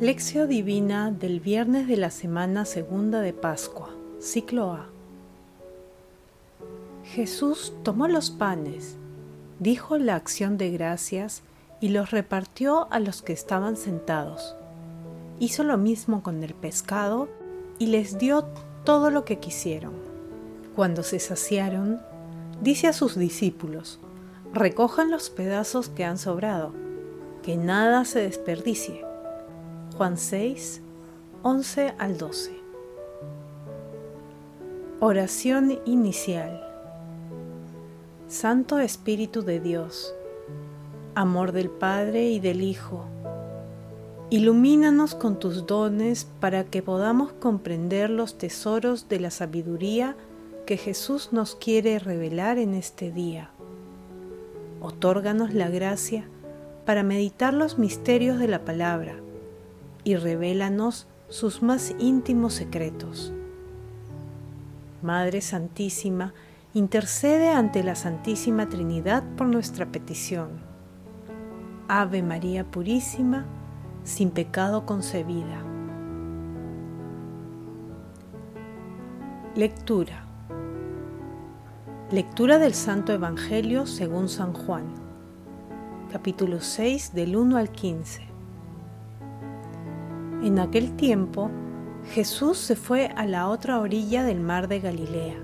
Lección Divina del viernes de la semana segunda de Pascua, ciclo A. Jesús tomó los panes, dijo la acción de gracias y los repartió a los que estaban sentados. Hizo lo mismo con el pescado y les dio todo lo que quisieron. Cuando se saciaron, dice a sus discípulos, recojan los pedazos que han sobrado, que nada se desperdicie. Juan 6, 11 al 12. Oración inicial. Santo Espíritu de Dios, amor del Padre y del Hijo, ilumínanos con tus dones para que podamos comprender los tesoros de la sabiduría que Jesús nos quiere revelar en este día. Otórganos la gracia para meditar los misterios de la palabra y revélanos sus más íntimos secretos. Madre Santísima, intercede ante la Santísima Trinidad por nuestra petición. Ave María Purísima, sin pecado concebida. Lectura. Lectura del Santo Evangelio según San Juan, capítulo 6 del 1 al 15. En aquel tiempo, Jesús se fue a la otra orilla del mar de Galilea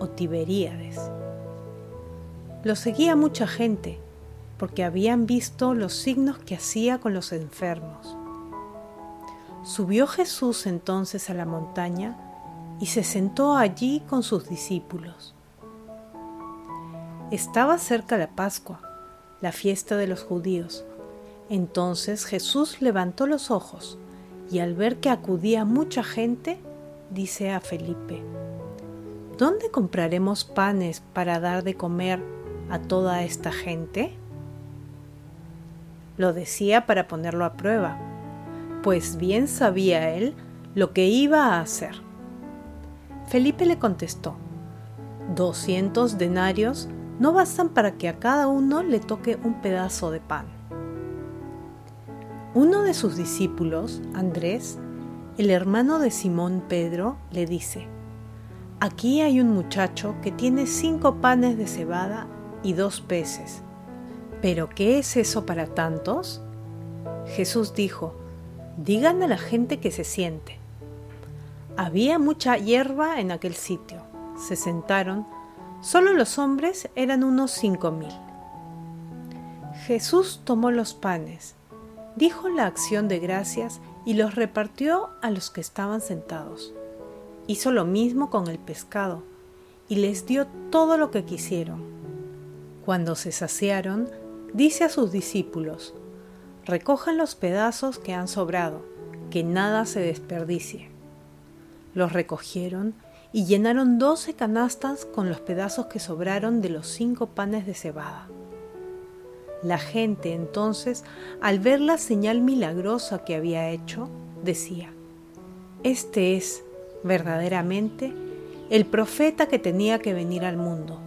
o Tiberíades. Lo seguía mucha gente porque habían visto los signos que hacía con los enfermos. Subió Jesús entonces a la montaña y se sentó allí con sus discípulos. Estaba cerca la Pascua, la fiesta de los judíos. Entonces Jesús levantó los ojos y al ver que acudía mucha gente, dice a Felipe, ¿Dónde compraremos panes para dar de comer a toda esta gente? Lo decía para ponerlo a prueba, pues bien sabía él lo que iba a hacer. Felipe le contestó, doscientos denarios no bastan para que a cada uno le toque un pedazo de pan. Uno de sus discípulos, Andrés, el hermano de Simón Pedro, le dice, Aquí hay un muchacho que tiene cinco panes de cebada y dos peces. ¿Pero qué es eso para tantos? Jesús dijo, digan a la gente que se siente. Había mucha hierba en aquel sitio. Se sentaron. Solo los hombres eran unos cinco mil. Jesús tomó los panes, dijo la acción de gracias y los repartió a los que estaban sentados hizo lo mismo con el pescado y les dio todo lo que quisieron. Cuando se saciaron, dice a sus discípulos, recojan los pedazos que han sobrado, que nada se desperdicie. Los recogieron y llenaron doce canastas con los pedazos que sobraron de los cinco panes de cebada. La gente entonces, al ver la señal milagrosa que había hecho, decía, Este es verdaderamente el profeta que tenía que venir al mundo.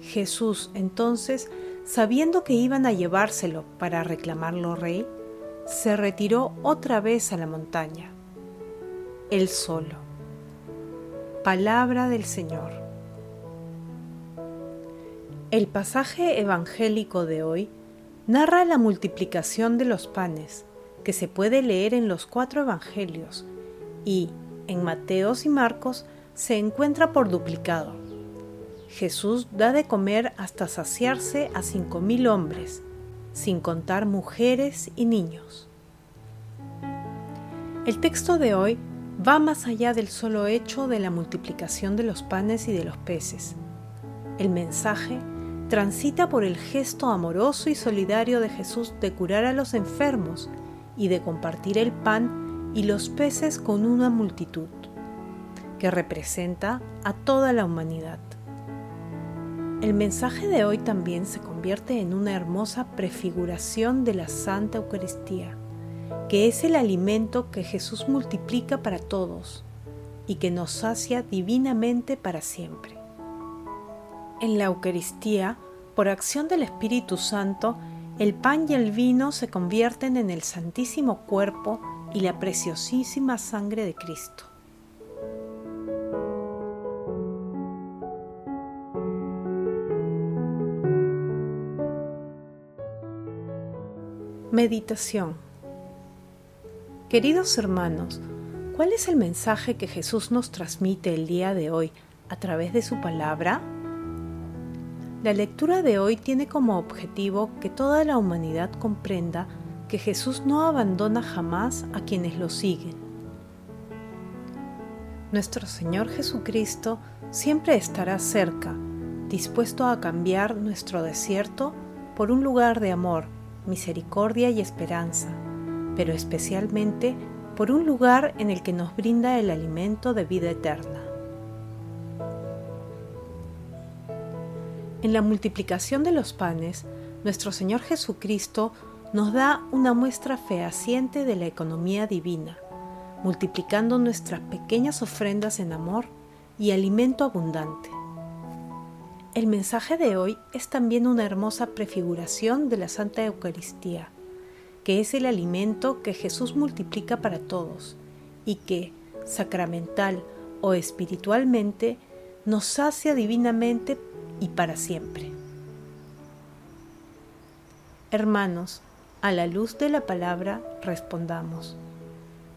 Jesús entonces, sabiendo que iban a llevárselo para reclamarlo rey, se retiró otra vez a la montaña, él solo. Palabra del Señor. El pasaje evangélico de hoy narra la multiplicación de los panes, que se puede leer en los cuatro evangelios, y, en Mateos y Marcos se encuentra por duplicado. Jesús da de comer hasta saciarse a cinco mil hombres, sin contar mujeres y niños. El texto de hoy va más allá del solo hecho de la multiplicación de los panes y de los peces. El mensaje transita por el gesto amoroso y solidario de Jesús de curar a los enfermos y de compartir el pan y los peces con una multitud, que representa a toda la humanidad. El mensaje de hoy también se convierte en una hermosa prefiguración de la Santa Eucaristía, que es el alimento que Jesús multiplica para todos y que nos sacia divinamente para siempre. En la Eucaristía, por acción del Espíritu Santo, el pan y el vino se convierten en el santísimo cuerpo y la preciosísima sangre de Cristo. Meditación Queridos hermanos, ¿cuál es el mensaje que Jesús nos transmite el día de hoy a través de su palabra? La lectura de hoy tiene como objetivo que toda la humanidad comprenda que Jesús no abandona jamás a quienes lo siguen. Nuestro Señor Jesucristo siempre estará cerca, dispuesto a cambiar nuestro desierto por un lugar de amor, misericordia y esperanza, pero especialmente por un lugar en el que nos brinda el alimento de vida eterna. En la multiplicación de los panes, nuestro Señor Jesucristo nos da una muestra fehaciente de la economía divina, multiplicando nuestras pequeñas ofrendas en amor y alimento abundante. El mensaje de hoy es también una hermosa prefiguración de la Santa Eucaristía, que es el alimento que Jesús multiplica para todos y que, sacramental o espiritualmente, nos sacia divinamente y para siempre. Hermanos, a la luz de la palabra respondamos.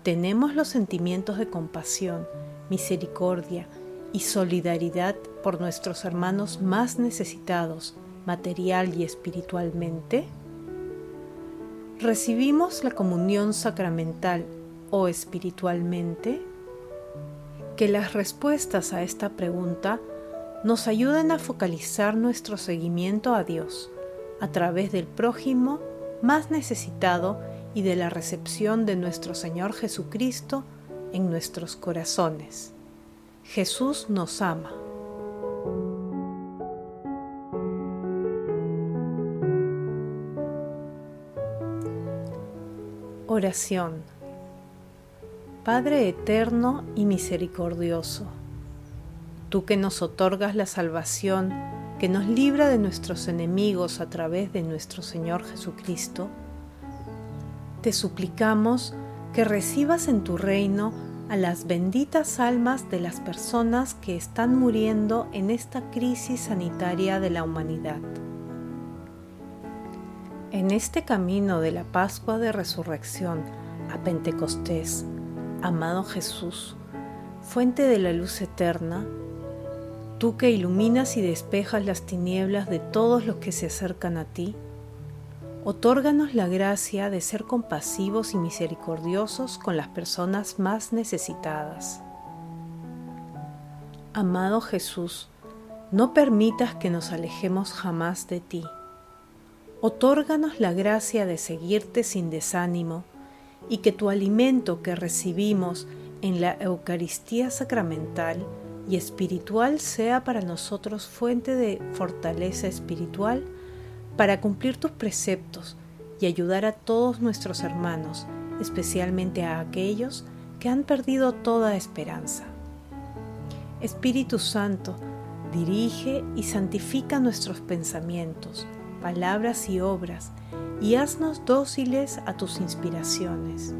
Tenemos los sentimientos de compasión, misericordia y solidaridad por nuestros hermanos más necesitados, material y espiritualmente. ¿Recibimos la comunión sacramental o espiritualmente? Que las respuestas a esta pregunta nos ayuden a focalizar nuestro seguimiento a Dios a través del prójimo más necesitado y de la recepción de nuestro Señor Jesucristo en nuestros corazones. Jesús nos ama. Oración Padre eterno y misericordioso tú que nos otorgas la salvación, que nos libra de nuestros enemigos a través de nuestro Señor Jesucristo, te suplicamos que recibas en tu reino a las benditas almas de las personas que están muriendo en esta crisis sanitaria de la humanidad. En este camino de la Pascua de Resurrección a Pentecostés, amado Jesús, fuente de la luz eterna, tú que iluminas y despejas las tinieblas de todos los que se acercan a ti, otórganos la gracia de ser compasivos y misericordiosos con las personas más necesitadas. Amado Jesús, no permitas que nos alejemos jamás de ti. Otórganos la gracia de seguirte sin desánimo y que tu alimento que recibimos en la Eucaristía sacramental y espiritual sea para nosotros fuente de fortaleza espiritual para cumplir tus preceptos y ayudar a todos nuestros hermanos, especialmente a aquellos que han perdido toda esperanza. Espíritu Santo, dirige y santifica nuestros pensamientos, palabras y obras, y haznos dóciles a tus inspiraciones.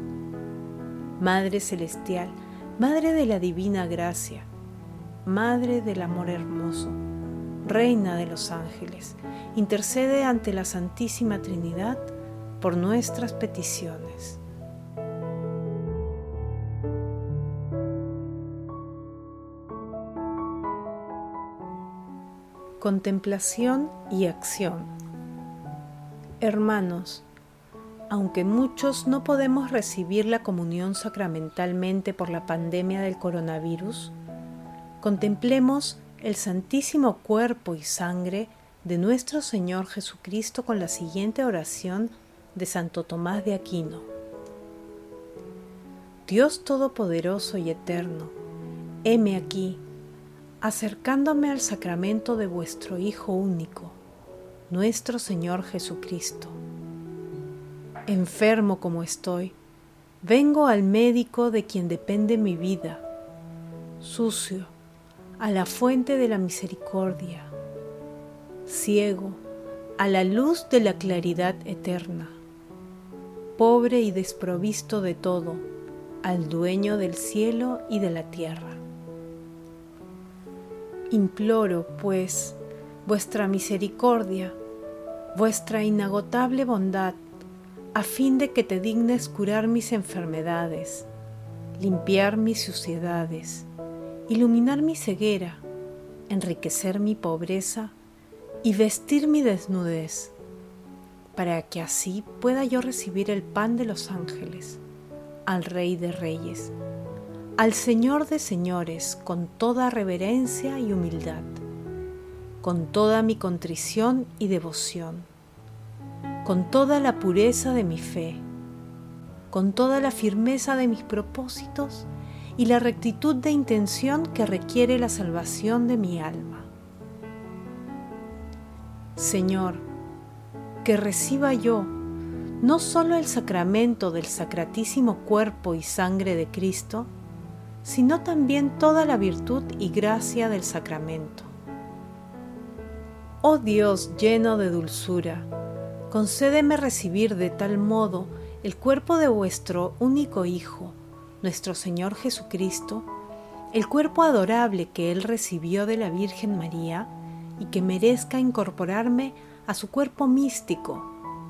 Madre Celestial, Madre de la Divina Gracia, Madre del Amor Hermoso, Reina de los Ángeles, intercede ante la Santísima Trinidad por nuestras peticiones. Contemplación y acción Hermanos, aunque muchos no podemos recibir la comunión sacramentalmente por la pandemia del coronavirus, contemplemos el santísimo cuerpo y sangre de nuestro Señor Jesucristo con la siguiente oración de Santo Tomás de Aquino. Dios Todopoderoso y Eterno, heme aquí, acercándome al sacramento de vuestro Hijo único, nuestro Señor Jesucristo. Enfermo como estoy, vengo al médico de quien depende mi vida, sucio, a la fuente de la misericordia. Ciego, a la luz de la claridad eterna, pobre y desprovisto de todo, al dueño del cielo y de la tierra. Imploro, pues, vuestra misericordia, vuestra inagotable bondad, a fin de que te dignes curar mis enfermedades, limpiar mis suciedades, iluminar mi ceguera, enriquecer mi pobreza y vestir mi desnudez, para que así pueda yo recibir el pan de los ángeles, al Rey de Reyes, al Señor de Señores, con toda reverencia y humildad, con toda mi contrición y devoción con toda la pureza de mi fe, con toda la firmeza de mis propósitos y la rectitud de intención que requiere la salvación de mi alma. Señor, que reciba yo no solo el sacramento del sacratísimo cuerpo y sangre de Cristo, sino también toda la virtud y gracia del sacramento. Oh Dios lleno de dulzura, concédeme recibir de tal modo el cuerpo de vuestro único Hijo, nuestro Señor Jesucristo, el cuerpo adorable que Él recibió de la Virgen María, y que merezca incorporarme a su cuerpo místico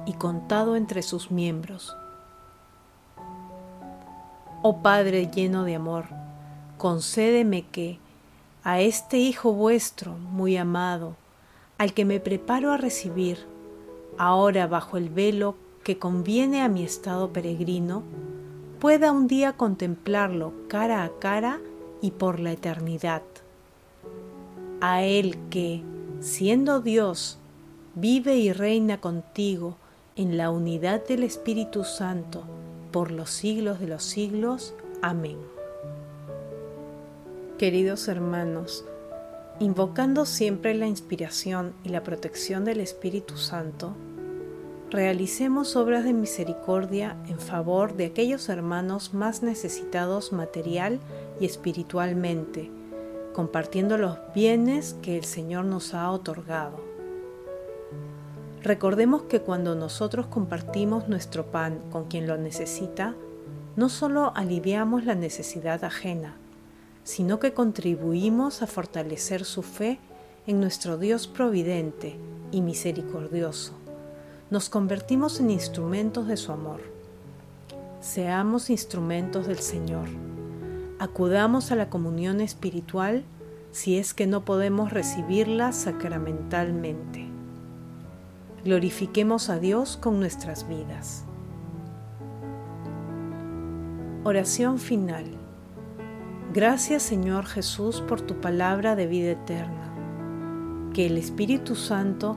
y contado entre sus miembros. Oh Padre lleno de amor, concédeme que, a este Hijo vuestro muy amado, al que me preparo a recibir, ahora bajo el velo que conviene a mi estado peregrino, pueda un día contemplarlo cara a cara y por la eternidad. A Él que, siendo Dios, vive y reina contigo en la unidad del Espíritu Santo por los siglos de los siglos. Amén. Queridos hermanos, invocando siempre la inspiración y la protección del Espíritu Santo, realicemos obras de misericordia en favor de aquellos hermanos más necesitados material y espiritualmente, compartiendo los bienes que el Señor nos ha otorgado. Recordemos que cuando nosotros compartimos nuestro pan con quien lo necesita, no solo aliviamos la necesidad ajena, sino que contribuimos a fortalecer su fe en nuestro Dios providente y misericordioso. Nos convertimos en instrumentos de su amor. Seamos instrumentos del Señor. Acudamos a la comunión espiritual si es que no podemos recibirla sacramentalmente. Glorifiquemos a Dios con nuestras vidas. Oración final. Gracias Señor Jesús por tu palabra de vida eterna. Que el Espíritu Santo